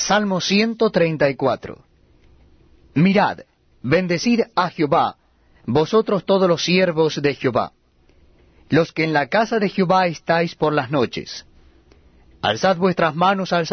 Salmo 134. Mirad, bendecid a Jehová, vosotros todos los siervos de Jehová, los que en la casa de Jehová estáis por las noches. Alzad vuestras manos al